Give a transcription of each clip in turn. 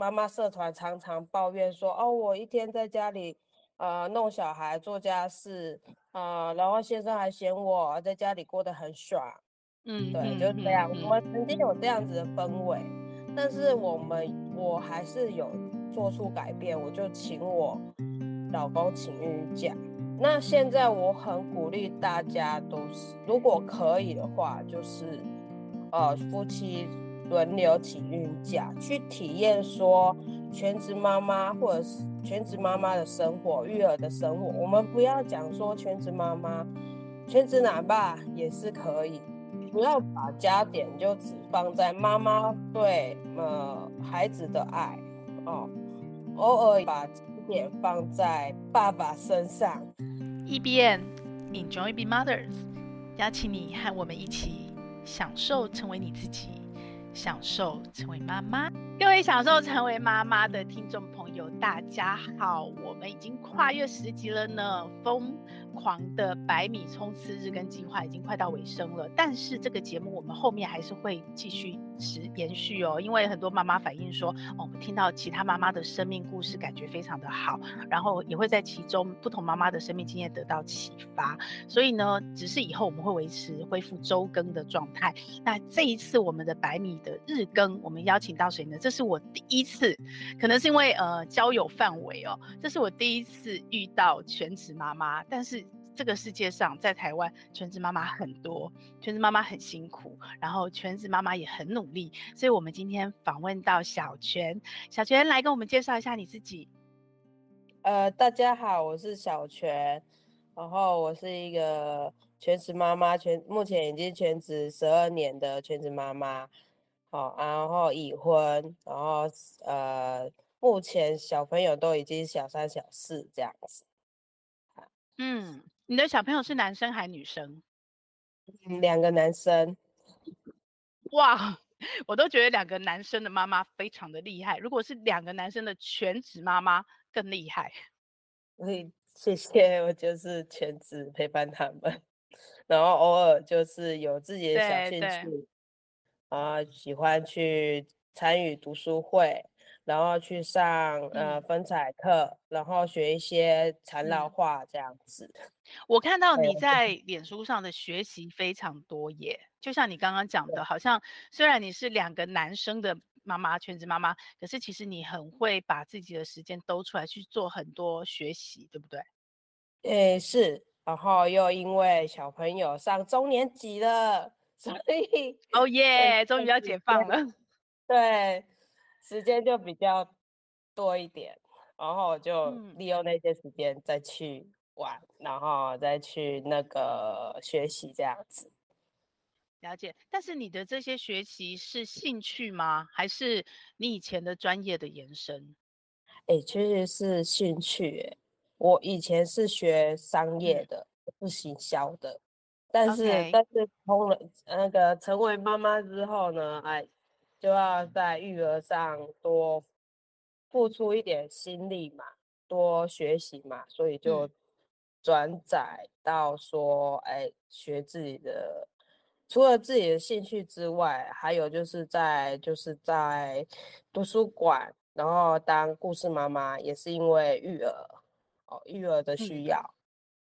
妈妈社团常常抱怨说，哦，我一天在家里，呃，弄小孩、做家事，啊、呃，然后先生还嫌我在家里过得很爽，嗯，对，就是这样。我们曾经有这样子的氛围，但是我们我还是有做出改变，我就请我老公请孕假。那现在我很鼓励大家都是，如果可以的话，就是，呃，夫妻。轮流请孕假，去体验说全职妈妈或者是全职妈妈的生活、育儿的生活。我们不要讲说全职妈妈、全职奶爸也是可以，不要把焦点就只放在妈妈对呃孩子的爱哦，偶尔把焦点放在爸爸身上。EBN Enjoy Be Mothers，邀请你和我们一起享受成为你自己。享受成为妈妈，各位享受成为妈妈的听众朋友，大家好，我们已经跨越十集了呢，疯狂的百米冲刺日跟计划已经快到尾声了，但是这个节目我们后面还是会继续持延续哦，因为很多妈妈反映说，哦，我们听到其他妈妈的生命故事，感觉非常的好，然后也会在其中不同妈妈的生命经验得到启发，所以呢，只是以后我们会维持恢复周更的状态。那这一次我们的百米的日更，我们邀请到谁呢？这是我第一次，可能是因为呃交友范围哦，这是我第一次遇到全职妈妈，但是。这个世界上，在台湾全职妈妈很多，全职妈妈很辛苦，然后全职妈妈也很努力，所以我们今天访问到小泉，小泉来跟我们介绍一下你自己。呃，大家好，我是小泉，然后我是一个全职妈妈，全目前已经全职十二年的全职妈妈，好，然后已婚，然后呃，目前小朋友都已经小三、小四这样子，嗯。你的小朋友是男生还是女生？两个男生。哇，我都觉得两个男生的妈妈非常的厉害。如果是两个男生的全职妈妈更厉害。嗯，谢谢，我就是全职陪伴他们，然后偶尔就是有自己的小兴趣，啊，喜欢去参与读书会。然后去上呃分彩课，然后学一些缠绕画这样子。我看到你在脸书上的学习非常多耶，就像你刚刚讲的，好像虽然你是两个男生的妈妈，全职妈妈，可是其实你很会把自己的时间兜出来去做很多学习，对不对？诶，是。然后又因为小朋友上中年级了，所以哦耶，终于要解放了。对。时间就比较多一点，然后就利用那些时间再去玩，嗯、然后再去那个学习这样子。了解，但是你的这些学习是兴趣吗？还是你以前的专业的延伸？哎、欸，其实是兴趣。我以前是学商业的，嗯、是行销的，但是.但是通了那个成为妈妈之后呢，哎。就要在育儿上多付出一点心力嘛，多学习嘛，所以就转载到说，哎，学自己的，除了自己的兴趣之外，还有就是在就是在图书馆，然后当故事妈妈，也是因为育儿哦，育儿的需要、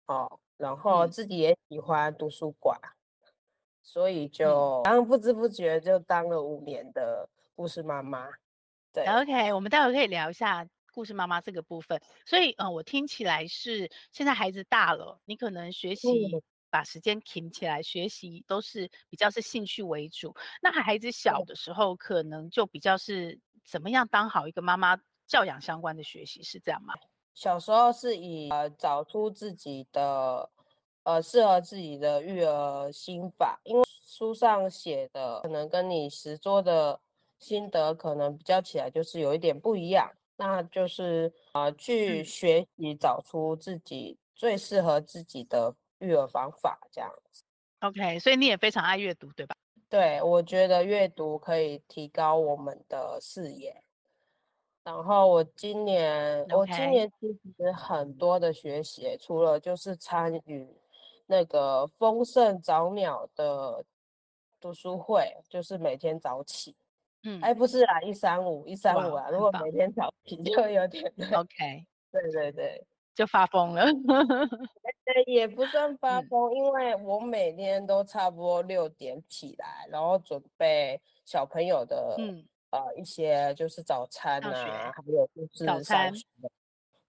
嗯、哦，然后自己也喜欢图书馆。所以就然后不知不觉就当了五年的故事妈妈。对，OK，我们待会可以聊一下故事妈妈这个部分。所以，嗯，我听起来是现在孩子大了，你可能学习把时间停起来学习，都是比较是兴趣为主。那孩子小的时候，可能就比较是怎么样当好一个妈妈教养相关的学习，是这样吗？小时候是以呃找出自己的。呃，适合自己的育儿心法，因为书上写的可能跟你实做的心得可能比较起来就是有一点不一样，那就是呃去学习找出自己最适合自己的育儿方法这样子。OK，所以你也非常爱阅读，对吧？对，我觉得阅读可以提高我们的视野。然后我今年.我今年其实很多的学习，除了就是参与。那个丰盛早鸟的读书会，就是每天早起，嗯，哎，不。是啦，一三五一三五啊，如果每天早起。就会有点 OK，对对对，就发疯了。也不算发疯，嗯，因为我每天都差不多六点起来，然后准备小朋友的，嗯，呃，一些就是早餐啊，还有就是上学的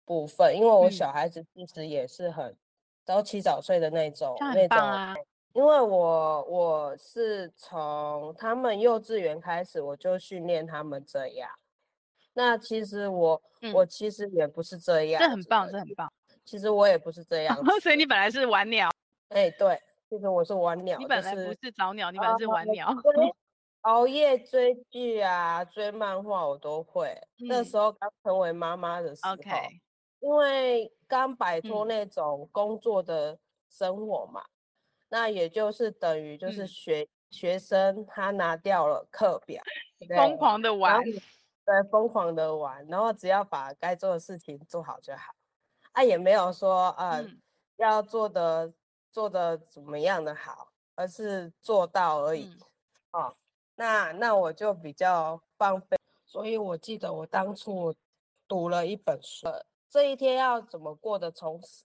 部分，因为我小孩子其实也是很早起早睡的那种，啊、那种。因为我我是从他们幼稚园开始，我就训练他们这样。那其实我、嗯、我其实也不是这样，这很棒，这很棒。其实我也不是这 样，所以你本来是晚鸟。哎、欸，对，其实我是晚鸟。你本来不是早鸟，就是、你本来是晚鸟。啊、熬夜追剧啊，追漫画我都会。嗯、那时候刚成为妈妈的时候.因为刚摆脱那种工作的生活嘛。嗯那也就是等于就是学、嗯、学生他拿掉了课表，疯狂的玩，对，疯狂的玩，然后只要把该做的事情做好就好，啊，也没有说呃、嗯、要做的做的怎么样的好，而是做到而已，嗯、哦，那那我就比较放飞，所以我记得我当初读了一本书，这一天要怎么过得充实。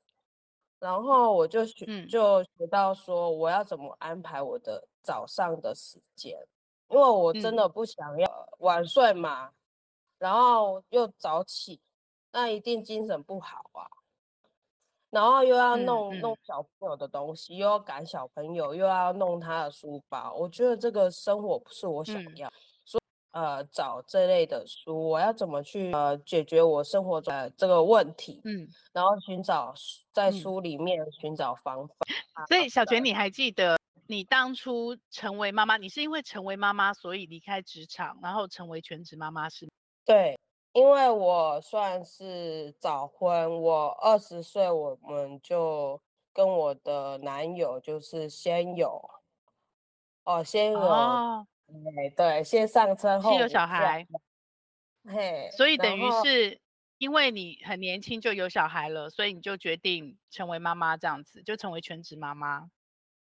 然后我就学、嗯，就学到说我要怎么安排我的早上的时间，因为我真的不想要晚睡嘛，嗯、然后又早起，那一定精神不好啊。然后又要弄、嗯、弄小朋友的东西，又要赶小朋友，又要弄他的书包，我觉得这个生活不是我想要。嗯呃，找这类的书，我要怎么去呃解决我生活中的这个问题？嗯，然后寻找在书里面寻找方法。嗯、所以小泉，你还记得你当初成为妈妈，你是因为成为妈妈所以离开职场，然后成为全职妈妈是吗？对，因为我算是早婚，我二十岁我们就跟我的男友就是先有，哦，先有。哦对对，先上车后有小孩，嘿，所以等于是因为你很年轻就有小孩了，所以你就决定成为妈妈这样子，就成为全职妈妈。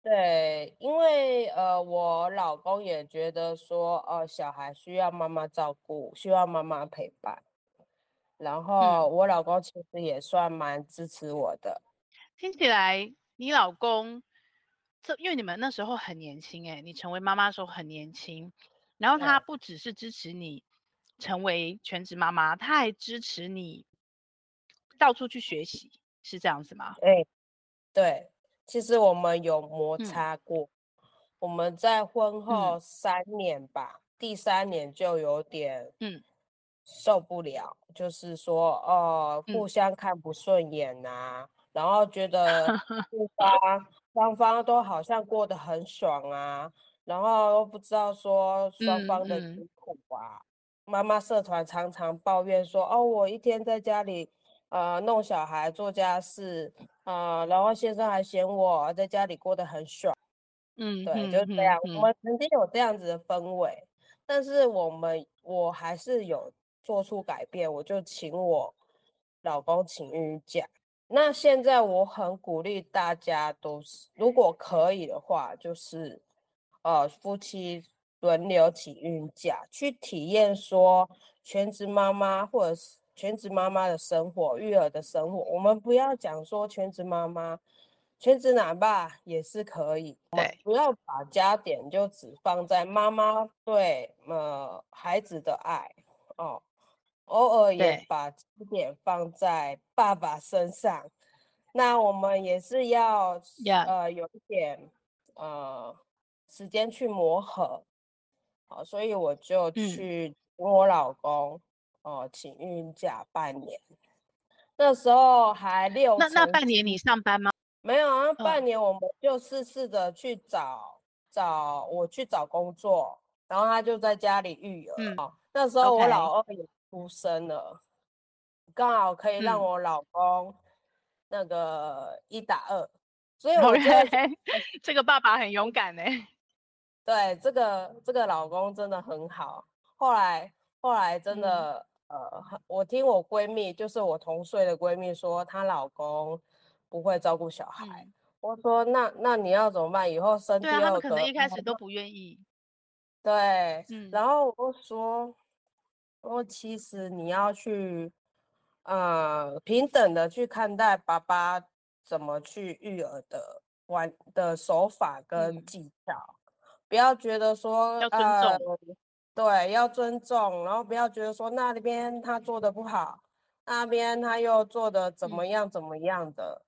对，因为呃，我老公也觉得说，呃，小孩需要妈妈照顾，需要妈妈陪伴。然后我老公其实也算蛮支持我的。听起来你老公。这因为你们那时候很年轻哎，你成为妈妈的时候很年轻，然后他不只是支持你成为全职妈妈，他还支持你到处去学习，是这样子吗？哎，对，其实我们有摩擦过，嗯、我们在婚后三年吧、嗯，第三年就有点嗯。受不了，嗯、就是说哦、呃，互相看不顺眼啊，嗯、然后觉得 对方。双方都好像过得很爽啊，然后又不知道说双方的辛苦啊。嗯嗯、妈妈社团常常抱怨说：“哦，我一天在家里，呃，弄小孩、做家事，啊、呃，然后先生还嫌我在家里过得很爽。”嗯，对，就是这样。我们曾经有这样子的氛围，但是我们我还是有做出改变，我就请我老公请孕假。那现在我很鼓励大家都是，如果可以的话，就是，呃，夫妻轮流请孕假，去体验说全职妈妈或者是全职妈妈的生活、育儿的生活。我们不要讲说全职妈妈、全职奶爸也是可以，对，不要把焦点就只放在妈妈对呃孩子的爱哦。偶尔也把焦点放在爸爸身上，那我们也是要.呃有一点呃时间去磨合，好，所以我就去跟我老公哦、嗯呃、请孕假半年，那时候还六那那半年你上班吗？没有啊，半年我们就试试着去找找我去找工作，然后他就在家里育儿、嗯。哦、那时候我老二也。出生了，刚好可以让我老公那个一打二，嗯、所以 我觉得这个爸爸很勇敢呢。对，这个这个老公真的很好。后来后来真的、嗯、呃，我听我闺蜜，就是我同岁的闺蜜说，她老公不会照顾小孩。嗯、我说那那你要怎么办？以后生第二个，对啊，他们可能一开始都不愿意。对，嗯，然后我说，我其实你要去，呃，平等的去看待爸爸怎么去育儿的玩的手法跟技巧，嗯、不要觉得说要尊重、呃，对，要尊重，然后不要觉得说那边他做的不好，那边他又做的怎么样怎么样的，嗯、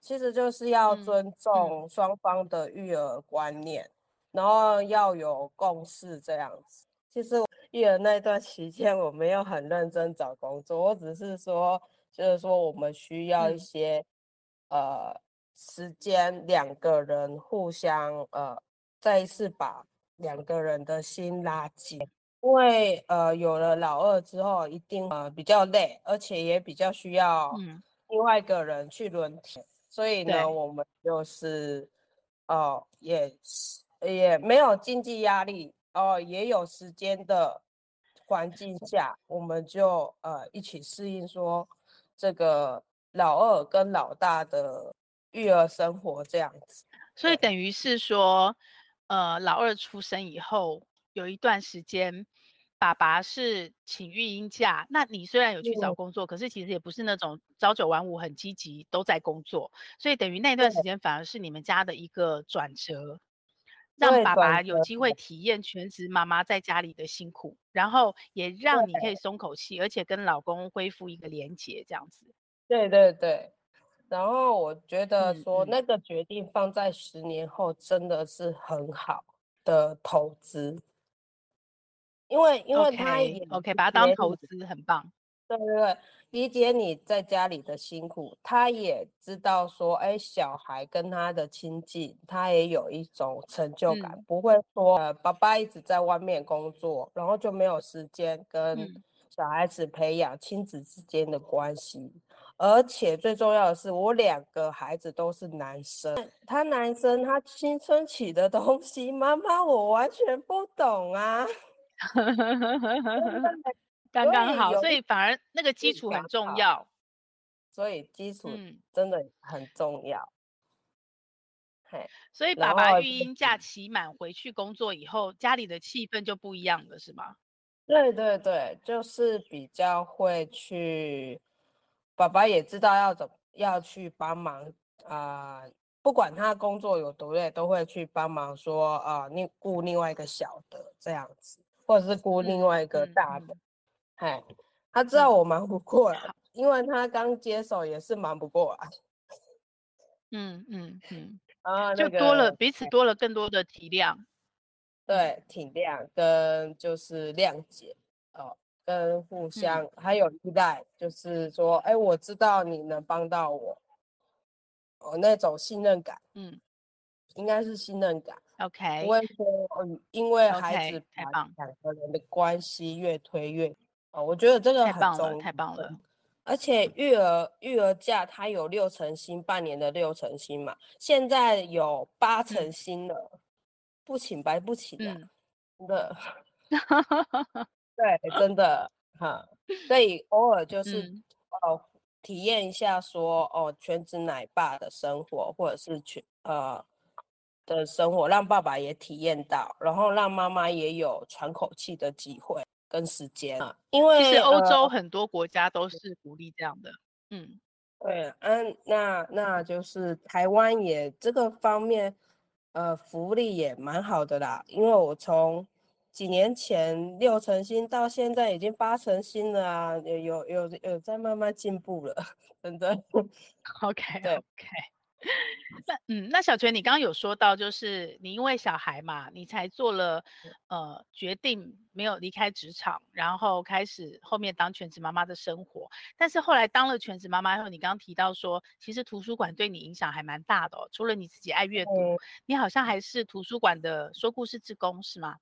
其实就是要尊重双方的育儿观念。然后要有共识这样子。其实育儿那段期间，我没有很认真找工作，我只是说，就是说我们需要一些、嗯、呃时间，两个人互相呃再一次把两个人的心拉近。因为呃有了老二之后，一定呃比较累，而且也比较需要另外一个人去轮替。嗯、所以呢，我们就是哦、呃、也是。也没有经济压力哦，也有时间的环境下，我们就呃一起适应说这个老二跟老大的育儿生活这样子。所以等于是说，呃，老二出生以后有一段时间，爸爸是请育婴假。那你虽然有去找工作，嗯、可是其实也不是那种朝九晚五很积极都在工作，所以等于那段时间反而是你们家的一个转折。让爸爸有机会体验全职妈妈在家里的辛苦，然后也让你可以松口气，而且跟老公恢复一个连结，这样子。对对对，然后我觉得说那个决定放在十年后真的是很好的投资，因为因为他 OK, OK 把它当投资很棒。对对对。理解你在家里的辛苦，他也知道说，哎，小孩跟他的亲近，他也有一种成就感，嗯、不会说，呃，爸爸一直在外面工作，然后就没有时间跟小孩子培养亲子之间的关系。嗯、而且最重要的是，我两个孩子都是男生，他男生他青春期的东西，妈妈我完全不懂啊。刚刚好，所以反而那个基础很重要，所以基础真的很重要。所以爸爸育婴假期满回去工作以后，家里的气氛就不一样了，是吗？对对对，就是比较会去，爸爸也知道要怎要去帮忙啊、呃，不管他工作有多累，都会去帮忙说啊，你、呃、顾另外一个小的这样子，或者是雇另外一个大的。嗯嗯嗯哎，他知道我忙不过来，嗯、因为他刚接手也是忙不过来。嗯嗯嗯，啊，就多了彼此多了更多的体谅，对，体谅跟就是谅解哦，跟互相、嗯、还有依赖，就是说，哎，我知道你能帮到我，哦，那种信任感，嗯，应该是信任感。OK，不会说，嗯，因为孩子把两个人的关系越推越。我觉得这个很棒了，太棒了。而且育儿育儿假它有六成薪，半年的六成薪嘛，现在有八成薪了，嗯、不请白不请的，嗯、真的。对，真的哈，所以偶尔就 是、嗯、哦，体验一下说哦，全职奶爸的生活，或者是全呃的生活，让爸爸也体验到，然后让妈妈也有喘口气的机会。跟时间啊，因为其实欧洲很多国家都是鼓励这样的，呃、嗯，对，嗯，那那就是台湾也这个方面，呃，福利也蛮好的啦。因为我从几年前六成新到现在已经八成新了啊，有有有有在慢慢进步了，真的。OK，对，OK。那嗯，那小泉，你刚刚有说到，就是你因为小孩嘛，你才做了呃决定，没有离开职场，然后开始后面当全职妈妈的生活。但是后来当了全职妈妈以后，你刚刚提到说，其实图书馆对你影响还蛮大的哦。除了你自己爱阅读，嗯、你好像还是图书馆的说故事志工，是吗？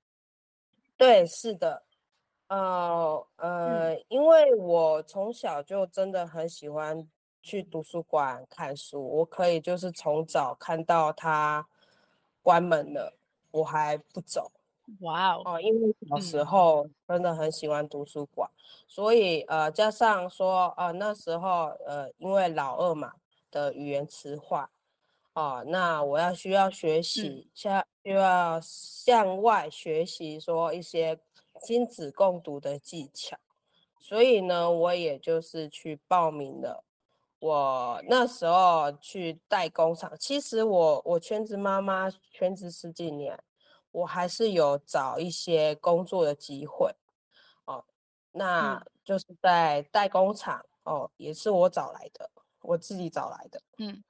对，是的。呃呃，嗯、因为我从小就真的很喜欢。去图书馆看书，我可以就是从早看到他关门了，我还不走。哇 Wow 哦，因为小时候真的很喜欢图书馆，嗯、所以呃加上说呃那时候呃因为老二嘛的语言迟缓，哦，那我要需要学习，像、需要向外学习说一些亲子共读的技巧，所以呢，我也就是去报名了。我那时候去代工厂，其实我我全职妈妈，全职十几年，我还是有找一些工作的机会哦。那就是在代工厂哦，也是我找来的，我自己找来的，嗯，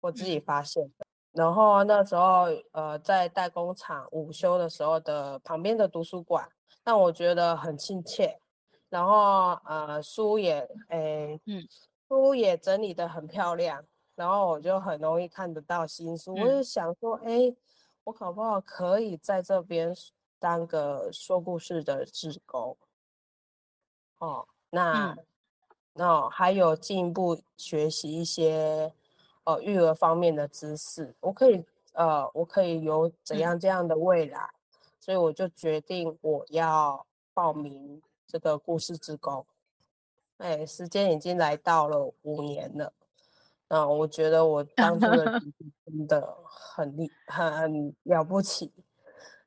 我自己发现的。然后那时候呃，在代工厂午休的时候的旁边的图书馆，让我觉得很亲切。然后呃，书也诶，嗯。书也整理得很漂亮，然后我就很容易看得到新书。嗯、我就想说，哎，我搞不好可以在这边当个说故事的志工。哦，那、嗯、那还有进一步学习一些呃育儿方面的知识，我可以呃我可以有怎样这样的未来，嗯、所以我就决定我要报名这个故事志工。哎，时间已经来到了五年了，啊，我觉得我 当初的真的很厉很了不起，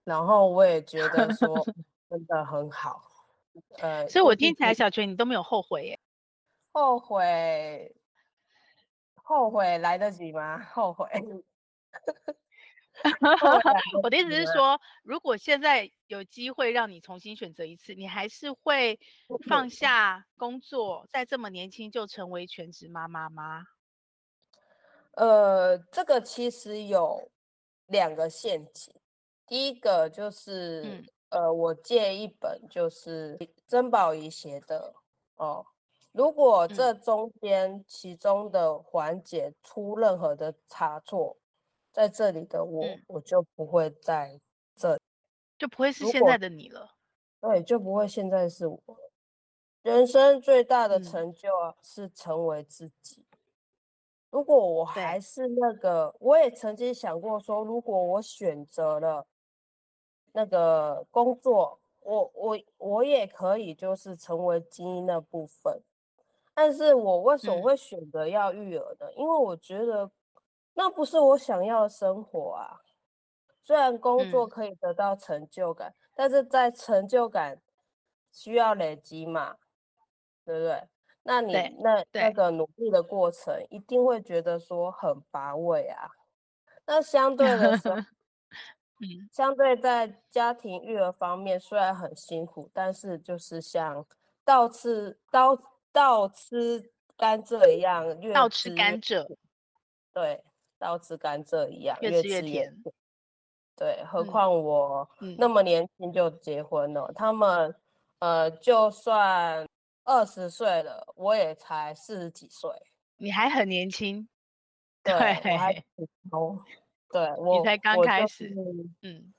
然后我也觉得说 真的很好，呃，所以我听起来小泉你都没有后悔耶？后悔，后悔来得及吗？后悔。我的意思是说，如果现在有机会让你重新选择一次，你还是会放下工作，在这么年轻就成为全职妈妈吗？呃，这个其实有两个陷阱。第一个就是，嗯、呃，我借一本就是曾宝仪写的哦，如果这中间其中的环节出任何的差错。在这里的我，嗯、我就不会在这里，就不会是现在的你了。对，就不会现在是我。人生最大的成就是成为自己。嗯、如果我还是那个，我也曾经想过说，如果我选择了那个工作，我我我也可以就是成为精英那部分。但是我为什么会选择要育儿呢？嗯、因为我觉得。那不是我想要的生活啊！虽然工作可以得到成就感，嗯、但是在成就感需要累积嘛，对不对？那你那那个努力的过程，一定会觉得说很乏味啊。那相对的时候，嗯，相对在家庭育儿方面，虽然很辛苦，但是就是像倒吃倒倒吃甘蔗一样，越倒吃甘蔗，对。倒吃甘蔗一样，越吃越甜。对，何况我那么年轻就结婚了，嗯、他们呃，就算二十岁了，我也才四十几岁。你还很年轻，对，对我还哦，对我你才刚开始，嗯，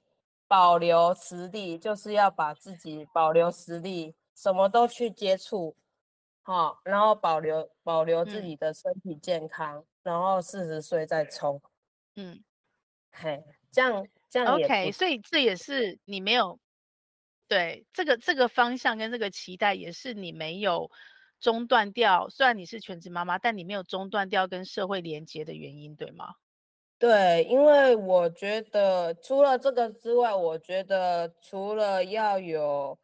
保留实力就是要把自己保留实力，什么都去接触，好、哦，然后保留保留自己的身体健康。嗯然后四十岁再抽，嗯，嘿，这样这样 OK，所以这也是你没有对这个这个方向跟这个期待，也是你没有中断掉。虽然你是全职妈妈，但你没有中断掉跟社会连接的原因，对吗？对，因为我觉得除了这个之外，我觉得除了要有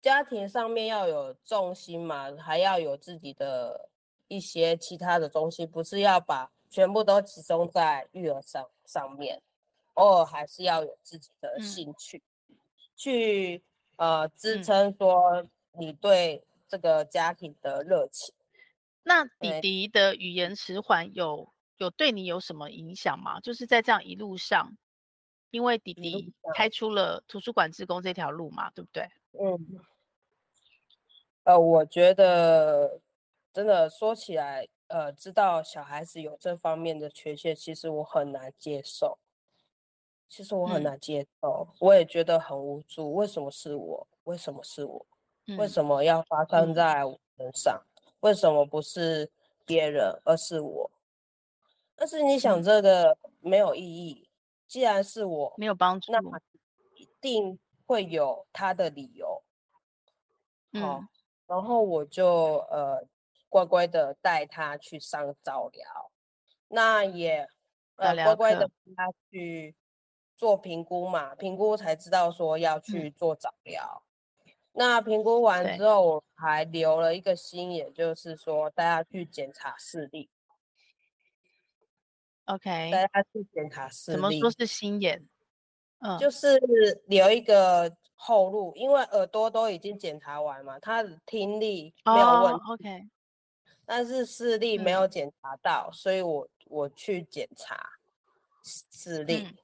家庭上面要有重心嘛，还要有自己的。一些其他的东西，不是要把全部都集中在育儿上上面，偶尔还是要有自己的兴趣，嗯、去呃支撑说你对这个家庭的热情。那弟弟的语言迟缓有有对你有什么影响吗？就是在这样一路上，因为弟弟开出了图书馆职工这条路嘛，对不对？嗯，呃，我觉得。真的说起来，呃，知道小孩子有这方面的缺陷，其实我很难接受。其实我很难接受，嗯、我也觉得很无助。为什么是我？为什么是我？嗯、为什么要发生在我身上？嗯、为什么不是别人，而是我？但是你想，这个没有意义。既然是我，没有帮助，那一定会有他的理由。好，嗯、然后我就呃。乖乖的带他去上早疗，那也呃乖乖的带他去做评估嘛，评估才知道说要去做早疗。嗯、那评估完之后，我还留了一个心眼，就是说带他去检查视力。OK，带他去检查视力。怎么说是心眼？嗯，就是留一个后路，因为耳朵都已经检查完嘛，他的听力没有问题。Oh, OK，但是视力没有检查到，嗯、所以我我去检查视力，嗯、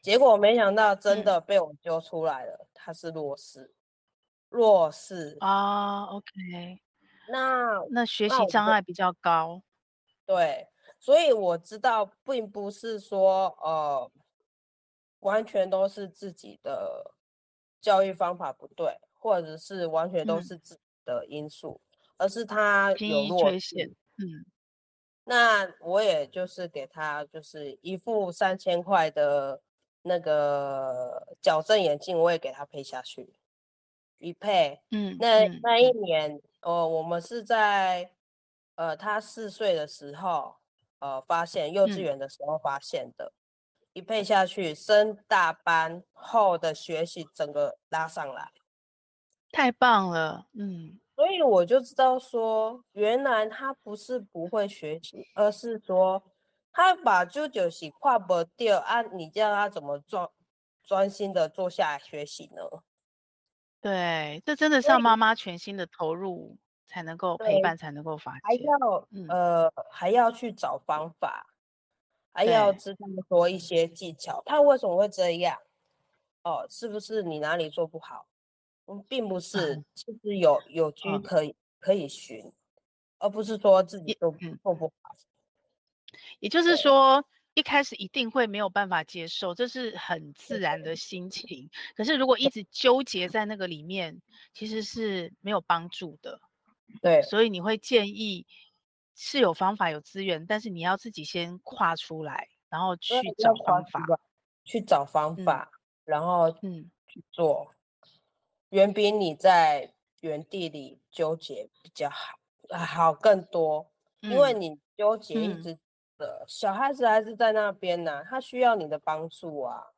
结果没想到真的被我揪出来了，他、嗯、是弱视，弱视。啊。Oh, OK，那那学习障碍比较高，对，所以我知道并不是说呃。完全都是自己的教育方法不对，或者是完全都是自己的因素，嗯、而是他有弱视。嗯，那我也就是给他就是一副三千块的那个矫正眼镜，我也给他配下去，一配。嗯，那那一年，哦、呃，我们是在呃他四岁的时候，呃，发现幼稚园的时候发现的。嗯一配下去，升大班后的学习整个拉上来，太棒了，嗯，所以我就知道说，原来他不是不会学习，而是说他把舅舅洗跨不掉啊，你叫他怎么专专心的坐下来学习呢？对，这真的是要妈妈全心的投入才能够陪伴，才能够发现，还要、嗯、呃还要去找方法。还要知道说一些技巧，他为什么会这样？哦，是不是你哪里做不好？嗯，并不是，其实有有据可以、嗯、可以寻，而不是说自己都做不好。也就是说，一开始一定会没有办法接受，这是很自然的心情。可是如果一直纠结在那个里面，其实是没有帮助的。对，所以你会建议。是有方法有资源，但是你要自己先跨出来，然后去找方法，去找方法，嗯、然后嗯去做，远、嗯、比你在原地里纠结比较好，好更多，嗯、因为你纠结一直的、嗯、小孩子还是在那边呢、啊，他需要你的帮助啊，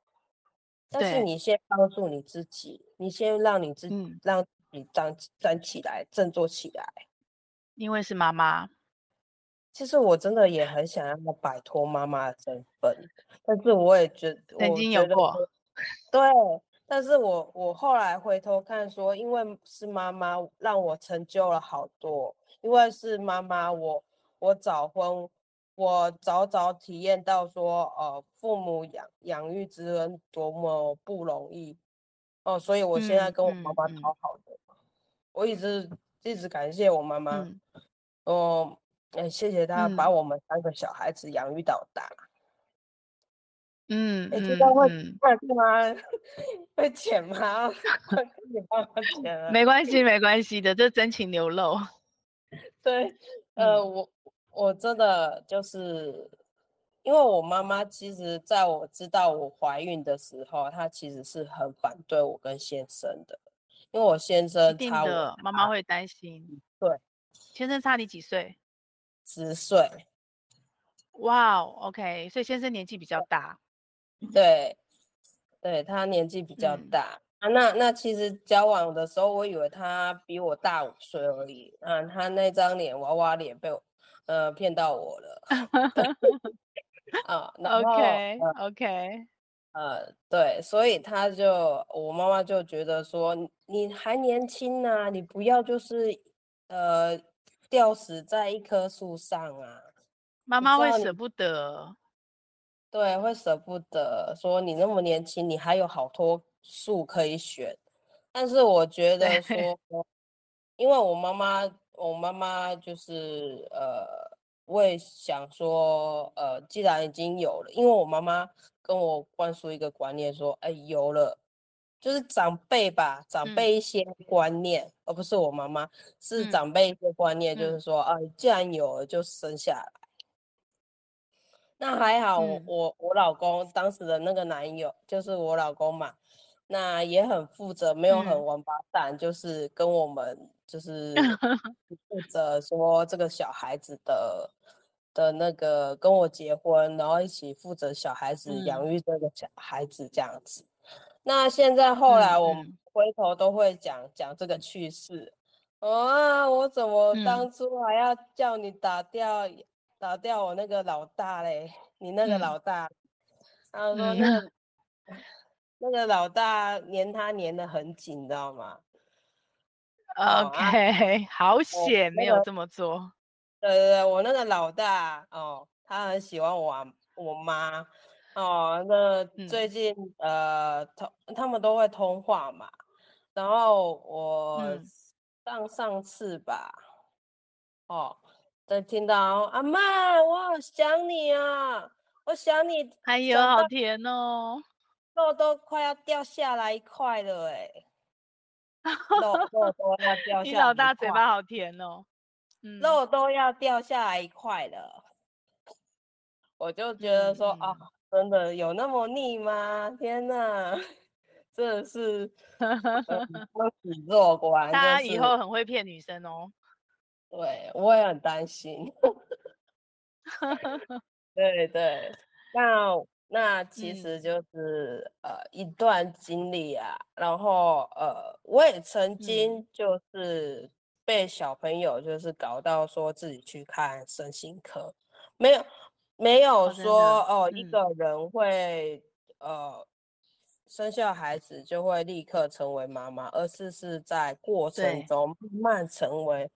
但是你先帮助你自己，你先让你自己、嗯、让你站站起来，振作起来，因为是妈妈。其实我真的也很想要摆脱妈妈的身份，但是我也觉得曾经有过，对，但是我我后来回头看说，因为是妈妈让我成就了好多，因为是妈妈，我我早婚，我早早体验到说，呃，父母养养育之恩多么不容易，哦、呃，所以我现在跟我妈妈讨好的，嗯嗯、我一直一直感谢我妈妈，嗯。呃哎，谢谢她把我们三个小孩子养育到大。嗯，你知道会会吗？会剪吗？你帮我剪 啊。没关系，没关系的，这真情流露。对，呃，我我真的就是，因为我妈妈其实在我知道我怀孕的时候，她其实是很反对我跟先生的，因为我先生差我，妈妈会担心。对，先生差你几岁？十岁，哇哦，OK，所以先生年纪比较大，对，对他年纪比较大、嗯、啊。那那其实交往的时候，我以为他比我大五岁而已。啊，他那张脸娃娃脸被我呃骗到我了。啊，OK OK，呃，对，所以他就我妈妈就觉得说，你还年轻呢、啊，你不要就是呃。吊死在一棵树上啊！妈妈会舍不得，对，会舍不得。说你那么年轻，你还有好多树可以选。但是我觉得说，因为我妈妈，我妈妈就是呃，我也想说，呃，既然已经有了，因为我妈妈跟我灌输一个观念，说，哎，有了。就是长辈吧，长辈一些观念，嗯、而不是我妈妈，是长辈一些观念，就是说，啊、嗯，既然有了就生下来。那还好我，我我、嗯、我老公当时的那个男友，就是我老公嘛，那也很负责，没有很王八蛋，嗯、就是跟我们就是 负责说这个小孩子的的那个跟我结婚，然后一起负责小孩子养育这个小孩子这样子。嗯、那现在后来我们。回头都会讲讲、嗯、这个趣事。啊，我怎么当初还要叫你打掉、嗯、打掉我那个老大嘞？你那个老大，他、嗯、说那个、嗯、那个老大黏他黏得很紧，你知道吗？OK，好险没有这么做。那个、对对对，我那个老大哦，他很喜欢我我妈哦。那最近、嗯、呃，通他们都会通话嘛。然后我上上次吧，嗯、哦，在听到阿嬷，我好想你啊，我想你。还有好甜哦，肉都快要掉下来一块了哎。肉 肉都要掉下来，你老大嘴巴好甜哦，嗯、肉都要掉下来一块了，我就觉得说、嗯、啊，真的有那么腻吗？天哪，真的是都死做官，他以后很会骗女生哦。对，我也很担心。对对，那。那 其实就是、嗯、呃一段经历啊，然后呃我也曾经就是被小朋友就是搞到说自己去看身心科，没有没有说哦、一个人会呃生下孩子就会立刻成为妈妈，而是是在过程中慢慢成为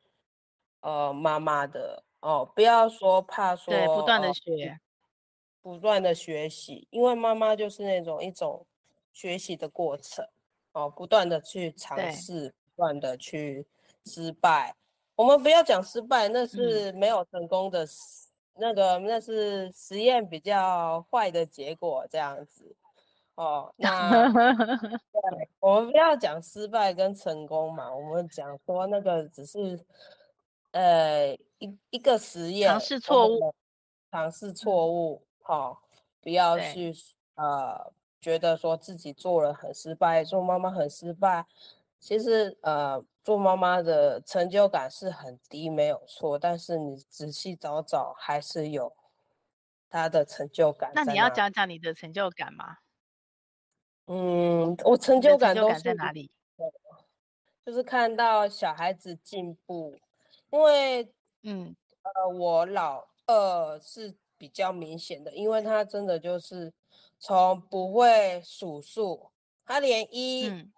呃妈妈的哦，不要说怕说对不断的学。呃不断的学习，因为妈妈就是那种一种学习的过程哦，不断的去尝试，不断的去失败。我们不要讲失败，那是没有成功的，嗯、那个那是实验比较坏的结果，这样子哦。那 对，我们不要讲失败跟成功嘛，我们讲说那个只是呃一一个实验，尝试错误，尝试错误。好、哦，不要去呃觉得说自己做了很失败，做妈妈很失败。其实呃做妈妈的成就感是很低，没有错。但是你仔细找找，还是有他的成就感。那你要讲讲你的成就感吗？嗯，我成就感都是在哪里？就是看到小孩子进步，因为嗯呃我老二是。比较明显的，因为他真的就是从不会数数，他连一，嗯、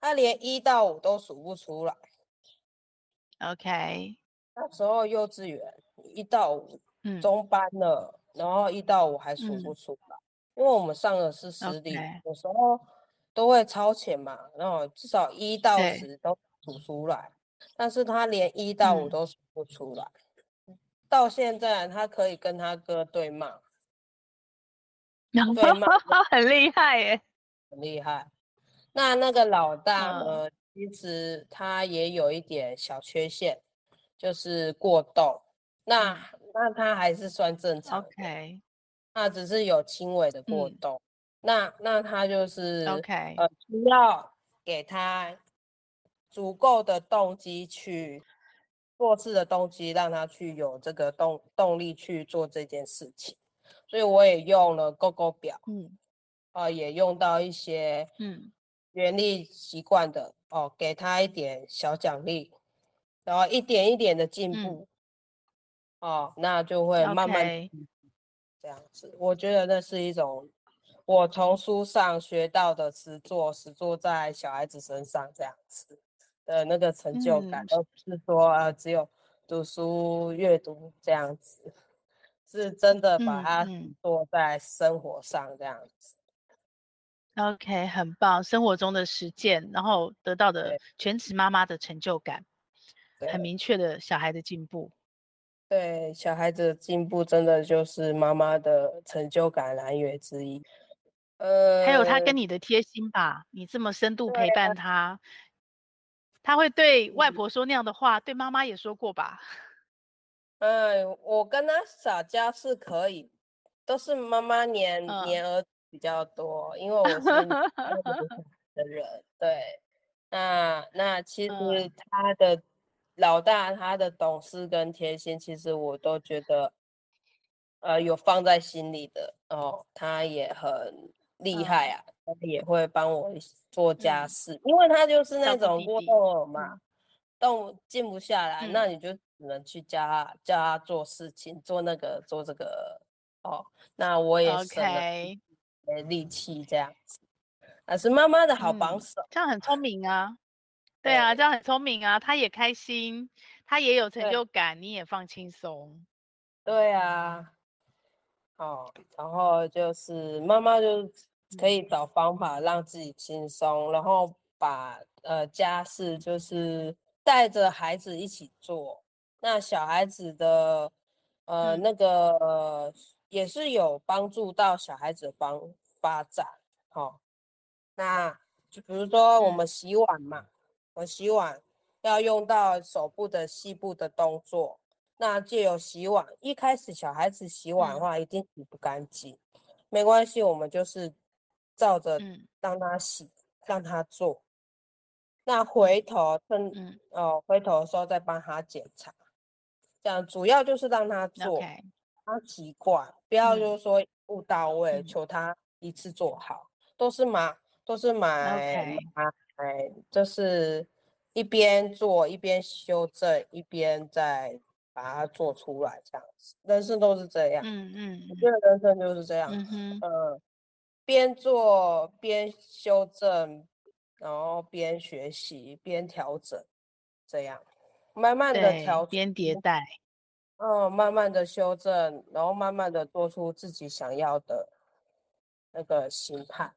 他连一到五都数不出来。OK，那时候幼稚园一到五，中班了，嗯、然后一到五还数不出来，嗯、因为我们上的是私立.有时候都会超前嘛，然后至少一到十都数出来，但是他连一到五都数不出来。嗯到现在，他可以跟他哥对骂，对骂很厉害耶，很厉害。那那个老大呢？嗯、其实他也有一点小缺陷，就是过动。那、嗯、那他还是算正常，OK。那只是有轻微的过动。嗯、那那他就是，OK。呃，需要给他足够的动机去。做事的动机让他去有这个动动力去做这件事情，所以我也用了勾勾表，嗯，啊、呃，也用到一些嗯原力习惯的哦，给他一点小奖励，然后一点一点的进步，嗯、哦，那就会慢慢这样子。我觉得那是一种我从书上学到的实做，实做在小孩子身上这样子。的那个成就感，而、嗯、不是说啊，只有读书阅读这样子，是真的把它做在生活上这样子。OK，很棒，生活中的实践，然后得到的全职妈妈的成就感，很明确的小孩的进步。对，小孩子的进步真的就是妈妈的成就感来源之一。呃，还有他跟你的贴心吧，你这么深度陪伴他。他会对外婆说那样的话，嗯、对妈妈也说过吧？嗯，我跟他撒娇是可以，都是妈妈黏黏儿子比较多，因为我是 的人。对，那那其实他的老大，他的懂事跟贴心，其实我都觉得呃有放在心里的哦，他也很厉害啊，嗯、也会帮我做家事，嗯、因为他就是那种过动儿嘛，动静不下来、嗯，那你就只能去教他教他做事情，做那个做这个哦，那我也省了力气这样子，那、是妈妈的好帮手、嗯，这样很聪明啊。对啊，这样很聪明啊！他也开心，他也有成就感，你也放轻松。对啊，哦，然后就是妈妈就可以找方法让自己轻松，然后把呃家事就是带着孩子一起做。那小孩子的呃、嗯、那个也是有帮助到小孩子的方发展。好、哦，那就比如说我们洗碗嘛。嗯我洗碗要用到手部的细部的动作，那就有洗碗，一开始小孩子洗碗的话，一定洗不干净，嗯、没关系，我们就是照着让他洗，嗯、让他做。那回头趁、嗯、哦回头的时候再帮他检查，这样主要就是让他做.他习惯，不要就是说不到位、嗯，求他一次做好，都是买都是买。哎，就是一边做一边修正，一边再把它做出来，这样子。人生都是这样，嗯嗯，我觉得人生就是这样，嗯嗯，边做边修正，然后边学习边调整，这样慢慢的调，边迭代，嗯，慢慢的修正，然后慢慢的做出自己想要的那个形态。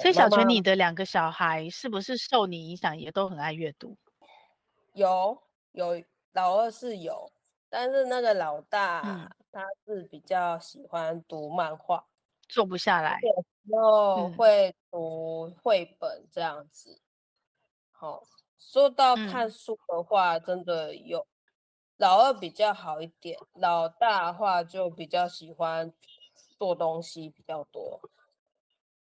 所以小泉，你的两个小孩是不是受你影响也都很爱阅读？有有，老二是有，但是那个老大、嗯、他是比较喜欢读漫画，坐不下来，然后会读绘本这样子。好、嗯哦，说到看书的话，真的有、嗯、老二比较好一点，老大的话就比较喜欢做东西比较多。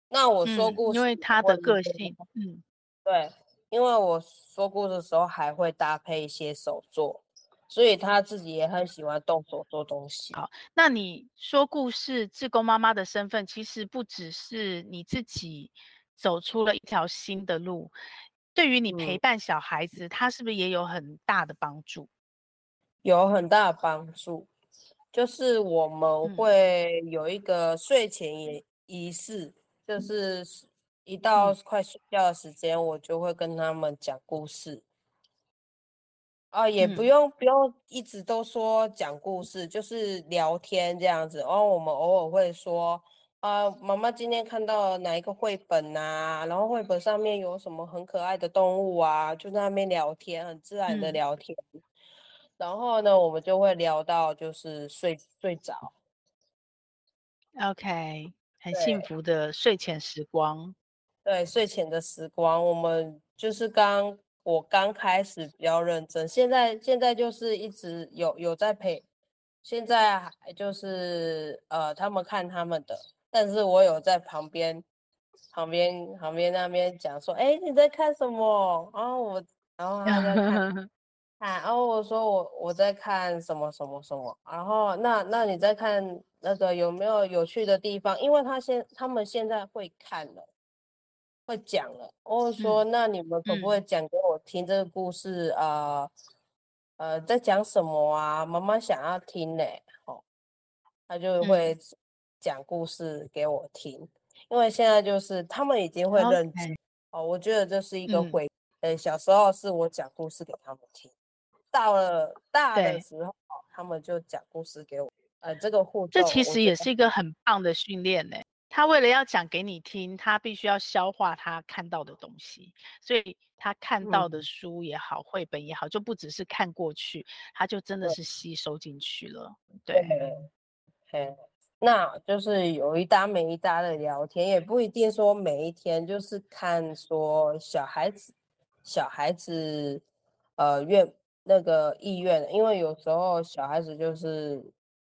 那我说故事、嗯，因为他的个性，嗯，对，因为我说故事的时候还会搭配一些手作，所以他自己也很喜欢动手做东西。好，那你说故事志工妈妈的身份，其实不只是你自己走出了一条新的路，对于你陪伴小孩子，嗯、他是不是也有很大的帮助？有很大的帮助，就是我们会有一个睡前仪式。就是一到快睡觉的时间，我就会跟他们讲故事。啊，也不用不用一直都说讲故事，就是聊天这样子。然哦，我们偶尔会说，啊，妈妈今天看到哪一个绘本啊？然后绘本上面有什么很可爱的动物啊？就在那边聊天，很自然的聊天。然后呢，我们就会聊到就是睡睡着。OK。很幸福的睡前时光，对睡前的时光，我们就是刚我刚开始比较认真，现在现在就是一直有有在陪，现在还就是呃他们看他们的，但是我有在旁边旁边旁边那边讲说，哎，你在看什么？然后我然后他在看。啊，然后我说我我在看什么什么什么，然后那那你在看那个有没有有趣的地方？因为他现他们现在会看了，会讲了。我说、嗯、那你们可不可以讲给我听这个故事啊、嗯？呃，在讲什么啊？妈妈想要听呢。哦，他就会讲故事给我听、嗯。因为现在就是他们已经会认知、哦，我觉得这是一个回，呃、嗯，小时候是我讲故事给他们听。到了大的时候，他们就讲故事给我。呃，这个互动，这其实也是一个很棒的训练呢。他为了要讲给你听，他必须要消化他看到的东西，所以他看到的书也好，绘、嗯、本也好，就不只是看过去，他就真的是吸收进去了。对，对，那就是有一搭没一搭的聊天，也不一定说每一天就是看说小孩子，小孩子，呃，愿。那个意愿，因为有时候小孩子就是，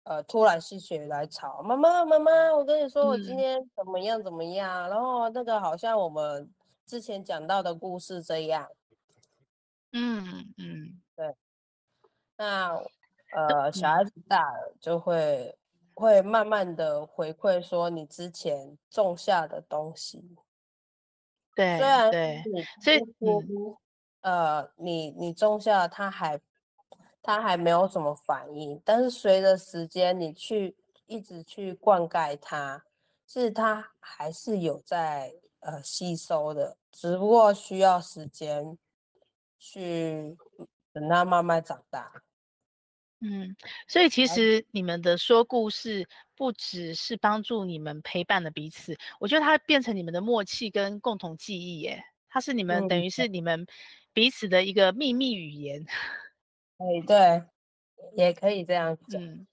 呃，突然心血来潮，妈妈妈妈，我跟你说，我今天怎么样怎么样，嗯，然后那个好像我们之前讲到的故事这样，嗯嗯，对，那呃小孩子大了就会会慢慢的回馈说你之前种下的东西。对，虽然对，所以呃，你你种下它还它还没有什么反应，但是随着时间你去一直去灌溉它，是它还是有在呃吸收的，只不过需要时间去等它慢慢长大。嗯，所以其实你们的说故事不只是帮助你们陪伴了彼此，我觉得它变成你们的默契跟共同记忆耶。它是你们、嗯、等于是你们彼此的一个秘密语言。哎，对，也可以这样讲。嗯，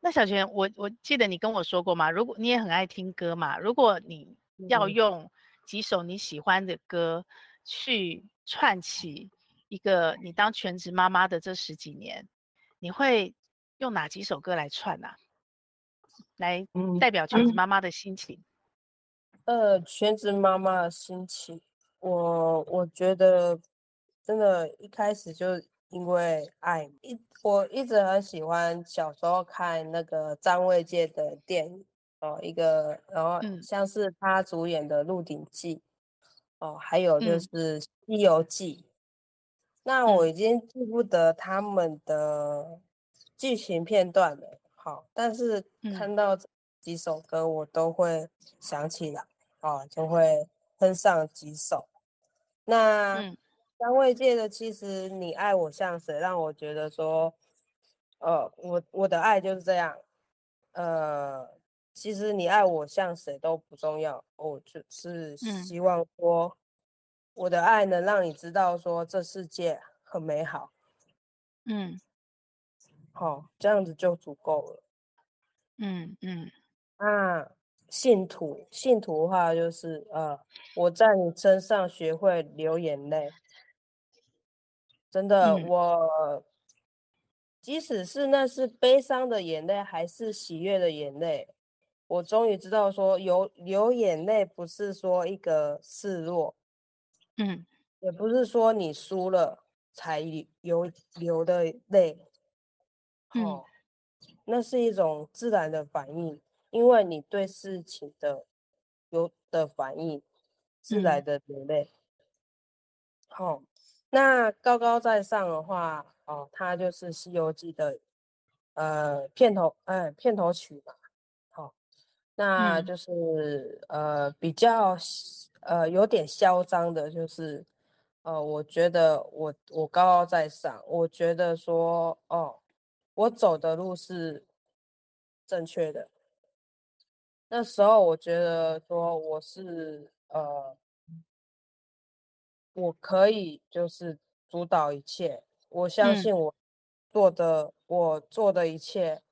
那小泉，我我记得你跟我说过嘛，如果你也很爱听歌嘛，如果你要用几首你喜欢的歌去串起一个你当全职妈妈的这十几年。你会用哪几首歌来串呢、啊？来代表全职妈妈的心情？嗯、呃，全职妈妈的心情，我我觉得真的，一开始就因为爱一，我一直很喜欢小时候看那个张卫健的电影哦，一个然后像是他主演的《鹿鼎记》哦，还有就是《西游记》。那我已经记不得他们的剧情片段了，好，但是看到几首歌，我都会想起来，啊，就会哼上几首。那张卫健的《其实你爱我像谁》，让我觉得说，呃，我我的爱就是这样，呃，其实你爱我像谁都不重要，我就是希望说。我的爱能让你知道，说这世界很美好。嗯，好、哦，这样子就足够了。嗯嗯。啊，信徒，信徒的话就是，呃，我在你身上学会流眼泪。真的，嗯、我即使是那是悲伤的眼泪，还是喜悦的眼泪，我终于知道说，有流眼泪不是说一个示弱。嗯，也不是说你输了才流流的泪，哦、嗯，那是一种自然的反应，因为你对事情的有的反应，自然的流泪。好、嗯哦，那高高在上的话，哦，它就是《西游记》的呃片头，呃片头曲嘛。那就是、嗯、呃比较呃有点嚣张的，就是呃我觉得我我高高在上，我觉得说哦我走的路是正确的。那时候我觉得说我是呃我可以就是主导一切，我相信我做的、嗯、我做的一切，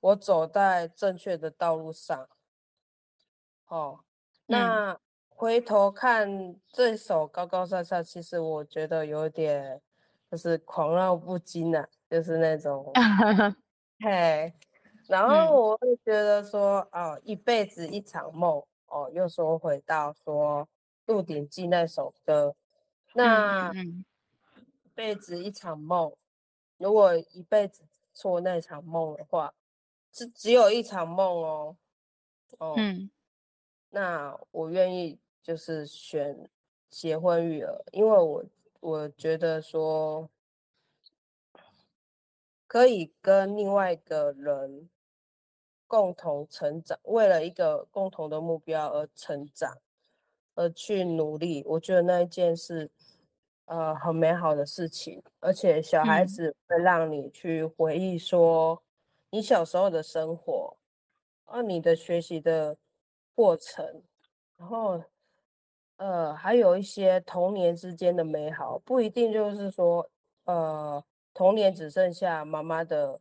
我走在正确的道路上。哦，那回头看这首高高在上，其实我觉得有点就是狂绕不惊啊，就是那种，嘿，然后我会觉得说，哦，一辈子一场梦，哦，又说回到说《鹿鼎记》那首歌，那一辈子一场梦，如果一辈子做那场梦的话，只只有一场梦哦，哦。嗯那我愿意就是选结婚育儿，因为我我觉得说可以跟另外一个人共同成长，为了一个共同的目标而成长，而去努力。我觉得那一件事，呃，很美好的事情，而且小孩子会让你去回忆说你小时候的生活，啊，你的学习的。过程，然后，呃，还有一些童年之间的美好，不一定就是说，呃，童年只剩下妈妈的，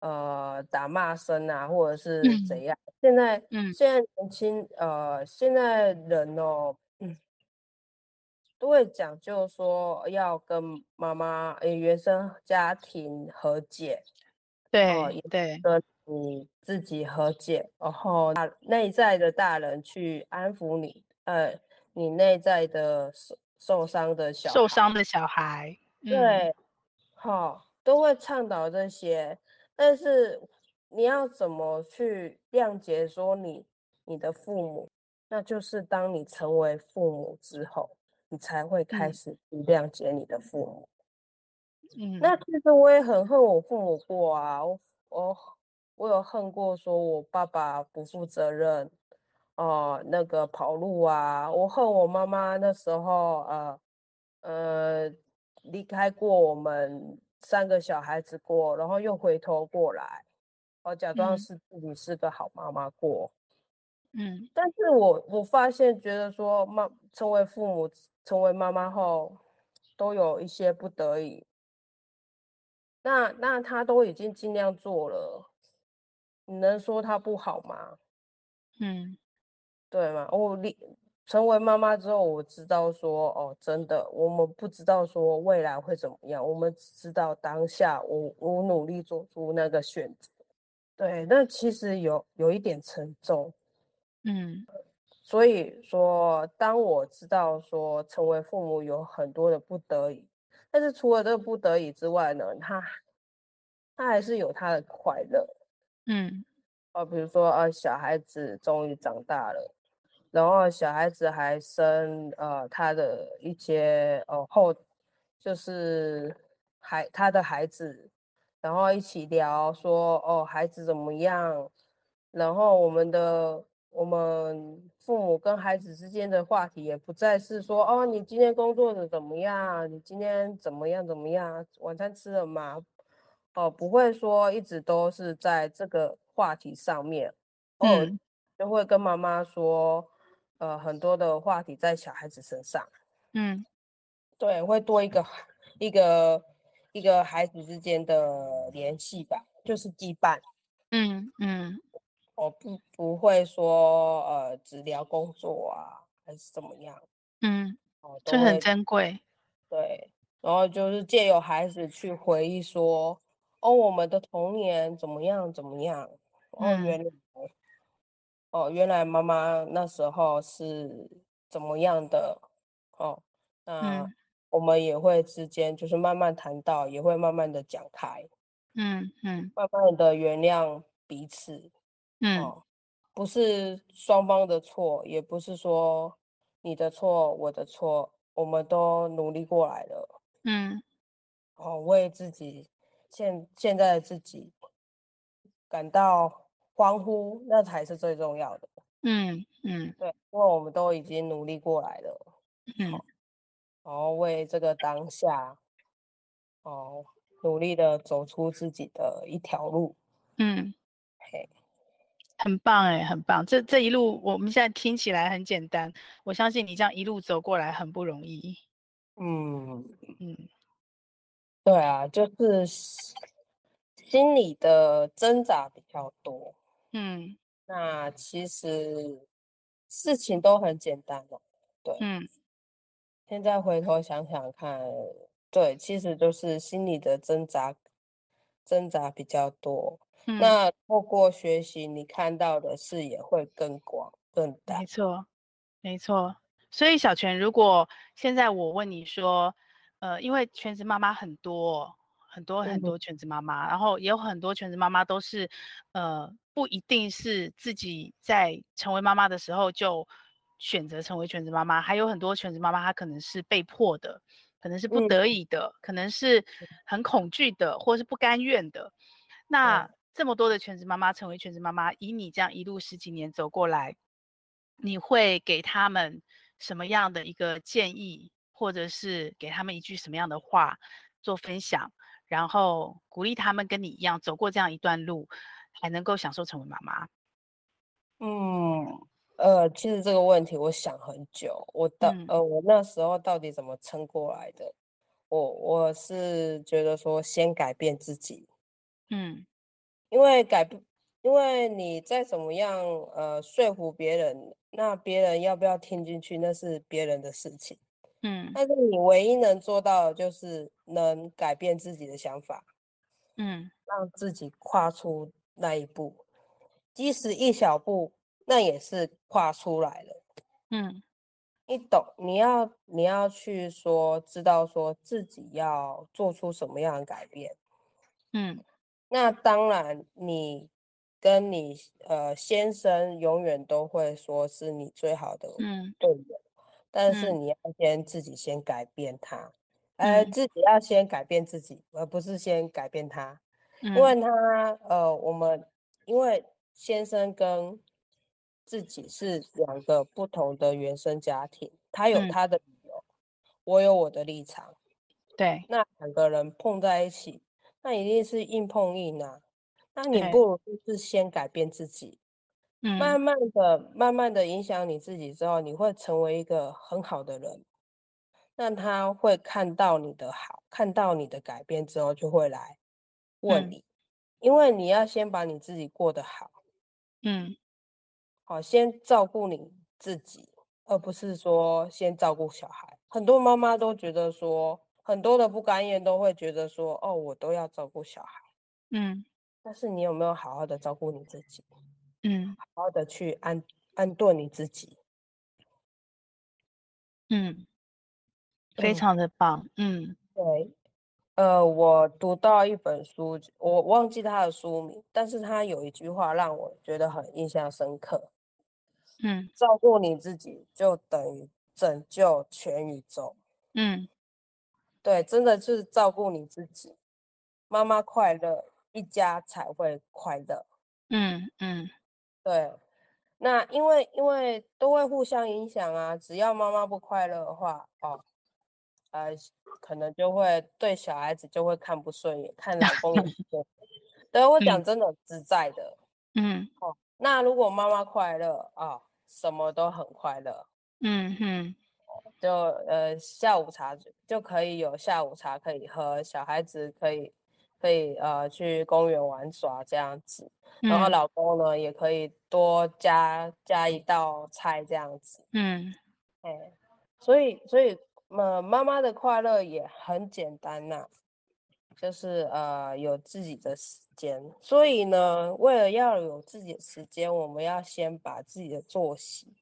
呃，打骂声啊，或者是怎样。嗯、现在，嗯，现在年轻，呃，现在人哦，嗯，都会讲究说要跟妈妈，呃，原生家庭和解。对、哦、对，跟你自己和解，然后内在的大人去安抚你，呃，你内在的受受伤的小受伤的小孩，对，好、嗯哦，都会倡导这些。但是你要怎么去谅解说你你的父母？那就是当你成为父母之后，你才会开始谅解你的父母。嗯，那其实我也很恨我父母过啊，我我我有恨过说我爸爸不负责任，哦、呃，那个跑路啊，我恨我妈妈那时候呃呃离开过我们三个小孩子过，然后又回头过来。我假装是自己是个好妈妈过，嗯，但是我我发现觉得说妈成为父母成为妈妈后，都有一些不得已，那那他都已经尽量做了，你能说他不好吗？嗯，对吗？我离成为妈妈之后，我知道说哦，真的，我们不知道说未来会怎么样，我们只知道当下我我努力做出那个选择。对，那其实有有一点沉重，嗯，所以说，当我知道说成为父母有很多的不得已，但是除了这个不得已之外呢，他他还是有他的快乐，嗯，哦，比如说啊，小孩子终于长大了，然后小孩子还生呃他的一些呃后，就是孩他的孩子。然后一起聊说哦，孩子怎么样？然后我们的我们父母跟孩子之间的话题也不再是说哦，你今天工作的怎么样？你今天怎么样怎么样？晚餐吃了吗？哦，不会说一直都是在这个话题上面，哦，嗯，就会跟妈妈说，呃，很多的话题在小孩子身上，嗯，对，会多一个一个。一个孩子之间的联系吧，就是羁绊。嗯嗯，我不不会说呃只聊工作啊，还是怎么样。嗯，这很珍贵。对，然后就是借由孩子去回忆说，哦，我们的童年怎么样怎么样。哦，原来，嗯、哦，原来妈妈那时候是怎么样的。哦，那。嗯我们也会之间就是慢慢谈到，也会慢慢的讲开，嗯嗯，慢慢的原谅彼此，嗯、哦，不是双方的错，也不是说你的错我的错，我们都努力过来了，嗯，哦，为自己现现在的自己感到欢呼，那才是最重要的，嗯嗯，对，因为我们都已经努力过来了，嗯。哦然后为这个当下，哦，努力的走出自己的一条路。嗯，嘿，很棒哎，很棒。这这一路我们现在听起来很简单，我相信你这样一路走过来很不容易。嗯嗯，对啊，就是心里的挣扎比较多。嗯，那其实事情都很简单的，对，嗯。现在回头想想看，对，其实就是心里的挣扎，挣扎比较多。嗯、那透过学习，你看到的视野会更广、更大。没错，没错。所以小泉，如果现在我问你说，呃，因为全职妈妈很多，很多很多全职妈妈，嗯、然后也有很多全职妈妈都是，呃，不一定是自己在成为妈妈的时候就。选择成为全职妈妈，还有很多全职妈妈，她可能是被迫的，可能是不得已的，嗯、可能是很恐惧的，或是不甘愿的。那、嗯、这么多的全职妈妈成为全职妈妈，以你这样一路十几年走过来，你会给他们什么样的一个建议，或者是给他们一句什么样的话做分享，然后鼓励他们跟你一样走过这样一段路，还能够享受成为妈妈？嗯。呃，其实这个问题我想很久，我到、嗯、呃，我那时候到底怎么撑过来的？我我是觉得说，先改变自己，嗯，因为改变，因为你再怎么样呃说服别人，那别人要不要听进去，那是别人的事情，嗯，但是你唯一能做到的就是能改变自己的想法，嗯，让自己跨出那一步，即使一小步。那也是跨出来了，嗯，你懂，你要你要去说，知道说自己要做出什么样的改变，嗯，那当然你跟你呃先生永远都会说是你最好的队友，嗯、但是你要先自己先改变他，嗯、呃，自己要先改变自己，而不是先改变他，嗯、因为他呃，我们因为先生跟自己是两个不同的原生家庭，他有他的理由，嗯、我有我的立场，对，那两个人碰在一起，那一定是硬碰硬啊。那你不如就是先改变自己，嗯，慢慢的、慢慢的影响你自己之后，你会成为一个很好的人。那他会看到你的好，看到你的改变之后，就会来问你，嗯、因为你要先把你自己过得好，嗯，好，先照顾你自己，而不是说先照顾小孩。很多妈妈都觉得说，很多的不甘愿都会觉得说，哦，我都要照顾小孩，嗯。但是你有没有好好的照顾你自己？嗯，好好的去安安顿你自己。嗯，非常的棒。嗯，对。呃，我读到一本书，我忘记它的书名，但是它有一句话让我觉得很印象深刻。嗯，照顾你自己就等于拯救全宇宙。嗯，对，真的就是照顾你自己，妈妈快乐。一家才会快乐，嗯嗯，对，那因为因为都会互相影响啊，只要妈妈不快乐的话，哦，呃，可能就会对小孩子就会看不顺眼，看老公也不顺眼，对，我讲真的实在的，嗯，哦，那如果妈妈快乐啊，哦，什么都很快乐，嗯哼，就呃下午茶就可以有下午茶可以喝，小孩子可以。可以呃去公园玩耍这样子，然后老公呢、嗯、也可以多加加一道菜这样子，嗯，哎，所以所以呃妈妈的快乐也很简单呐、啊，就是呃有自己的时间，所以呢为了要有自己的时间，我们要先把自己的作息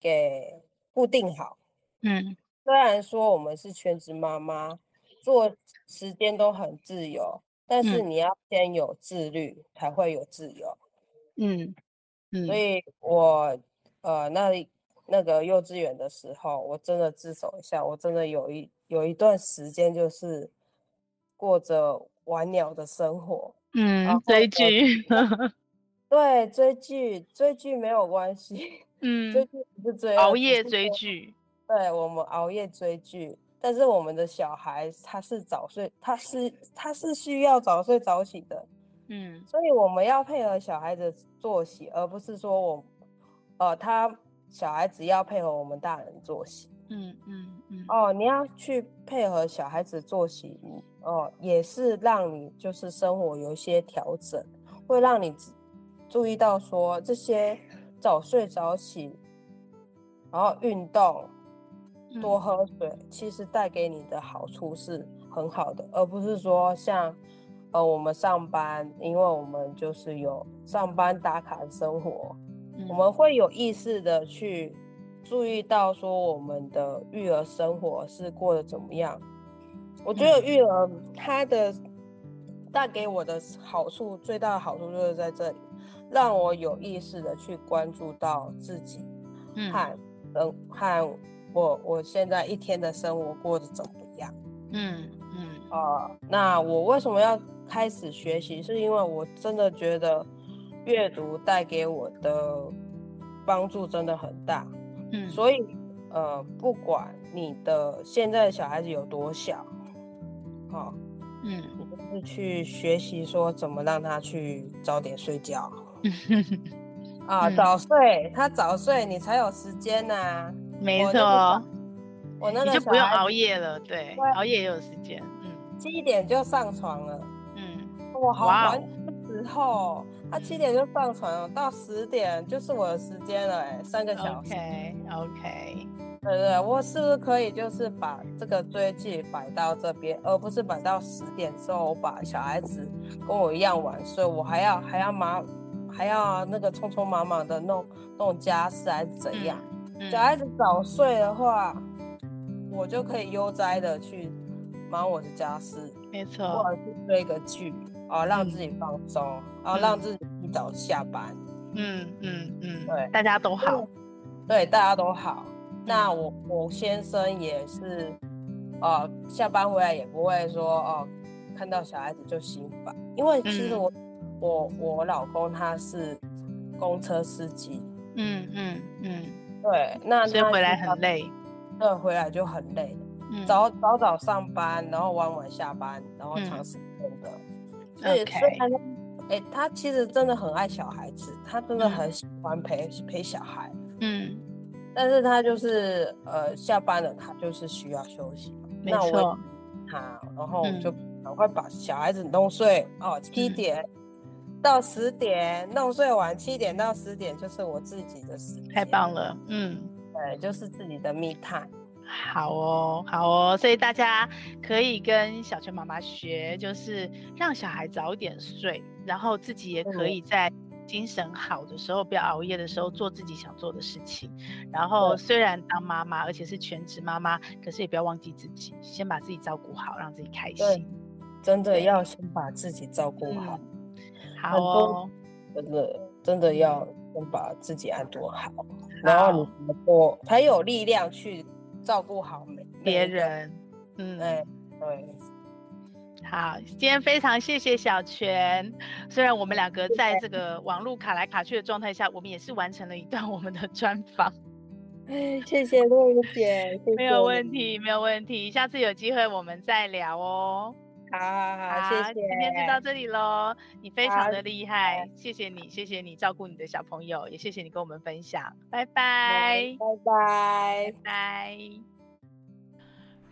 给固定好，嗯，虽然说我们是全职妈妈。做时间都很自由，但是你要先有自律，嗯、才会有自由。嗯嗯，所以我呃那那个幼稚园的时候，我真的自首一下，我真的有一有一段时间就是过着玩鸟的生活。嗯，追剧。对，追剧追剧没有关系。嗯，追剧不是追熬夜追剧。对，我们熬夜追剧。但是我们的小孩他是早睡，他是他是需要早睡早起的，嗯，所以我们要配合小孩子作息，而不是说我，呃，他小孩子要配合我们大人作息，嗯嗯嗯，哦，你要去配合小孩子作息，哦，也是让你就是生活有一些调整，会让你注意到说这些早睡早起，然后运动。多喝水，其实带给你的好处是很好的，而不是说像，呃，我们上班，因为我们就是有上班打卡的生活，嗯、我们会有意识的去注意到说我们的育儿生活是过得怎么样。我觉得育儿它的带给我的好处，最大的好处就是在这里，让我有意识的去关注到自己和，嗯，和。我我现在一天的生活过得怎么样？嗯嗯啊、呃，那我为什么要开始学习？是因为我真的觉得阅读带给我的帮助真的很大。嗯，所以呃，不管你的现在的小孩子有多小，好、呃，嗯，你就是去学习说怎么让他去早点睡觉。啊，早睡，他早睡，你才有时间呐、啊。没错，我那个你就不用熬夜了，对，对熬夜也有时间，嗯，七点就上床了，嗯，我好晚的时候，他七点就上床了，到十点就是我的时间了，哎，三个小时，OK OK，对对，我是不是可以就是把这个追剧摆到这边，而不是摆到十点之后，我把小孩子跟我一样晚睡，我还要还要忙，还要那个匆匆忙忙的弄弄家事还是怎样？嗯小孩子早睡的话，我就可以悠哉的去忙我的家事，没错，或者是追个剧啊，让自己放松，哦，让自己疲早下班。嗯嗯嗯，对，大家都好，对，大家都好。那我我先生也是，呃，下班回来也不会说哦、呃，看到小孩子就心烦，因为其实我、嗯、我我老公他是公车司机，嗯嗯嗯，对，那所以回来很累，对，回来就很累，嗯、早早早上班，然后晚晚下班，然后长时间的，嗯、所以他哎，他其实真的很爱小孩子，他真的很喜欢陪、嗯、陪小孩，嗯。但是他就是呃下班了，他就是需要休息。没错。那我他，然后就赶快把小孩子弄睡、嗯、哦，七点到十点弄睡完，七点到十点就是我自己的时间。太棒了，嗯，对，就是自己的 me time。好哦，好哦，所以大家可以跟小泉妈妈学，就是让小孩早点睡，然后自己也可以在。精神好的时候，不要熬夜的时候，做自己想做的事情。然后虽然当妈妈，而且是全职妈妈，可是也不要忘记自己，先把自己照顾好，让自己开心。真的要先把自己照顾好。嗯、好哦，真的真的要先把自己安顿好，好然后你我才有力量去照顾好别人。嗯，对对。好，今天非常谢谢小泉。虽然我们两个在这个网络卡来卡去的状态下，我们也是完成了一段 我们的专访。谢谢露露姐，没有问题，没有问题。下次有机会我们再聊哦。好好好，好，谢谢。今天就到这里喽。你非常的厉害，谢谢你，谢谢你照顾你的小朋友，也谢谢你跟我们分享。拜拜，拜拜，拜拜。